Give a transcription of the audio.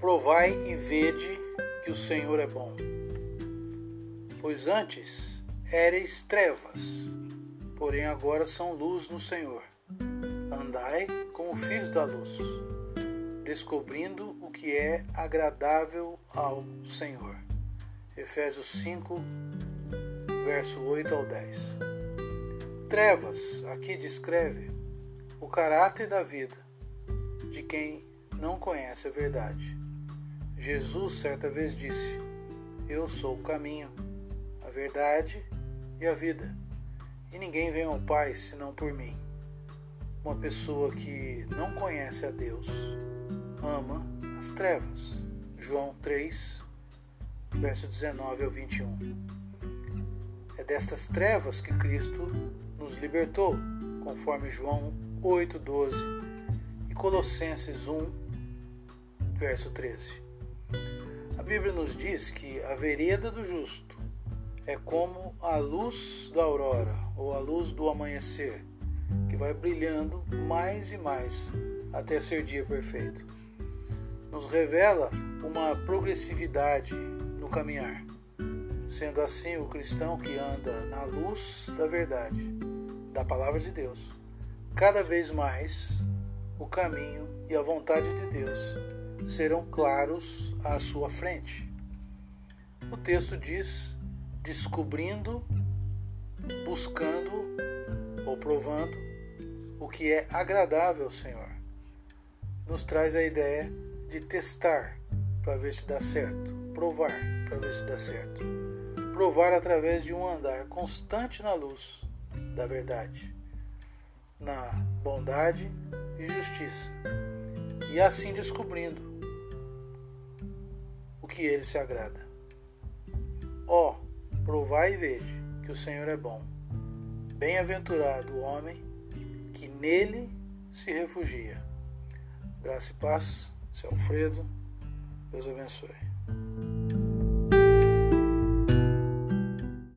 Provai e vede que o Senhor é bom. Pois antes éreis trevas, porém agora são luz no Senhor. Andai como filhos da luz, descobrindo o que é agradável ao Senhor. Efésios 5, verso 8 ao 10. Trevas aqui descreve o caráter da vida de quem não conhece a verdade. Jesus certa vez disse: Eu sou o caminho, a verdade e a vida, e ninguém vem ao Pai senão por mim. Uma pessoa que não conhece a Deus ama as trevas. João 3, verso 19 ao 21. É destas trevas que Cristo nos libertou, conforme João 8,12 e Colossenses 1, verso 13. A Bíblia nos diz que a vereda do justo é como a luz da aurora ou a luz do amanhecer, que vai brilhando mais e mais até ser dia perfeito. Nos revela uma progressividade no caminhar. Sendo assim, o cristão que anda na luz da verdade, da palavra de Deus, cada vez mais o caminho e a vontade de Deus serão claros à sua frente. O texto diz: descobrindo, buscando ou provando o que é agradável ao Senhor. Nos traz a ideia de testar para ver se dá certo, provar para ver se dá certo. Provar através de um andar constante na luz da verdade, na bondade e justiça, e assim descobrindo que ele se agrada. Ó, oh, provai e veja que o Senhor é bom. Bem-aventurado o homem que nele se refugia. Graça e paz, seu Alfredo. Deus abençoe.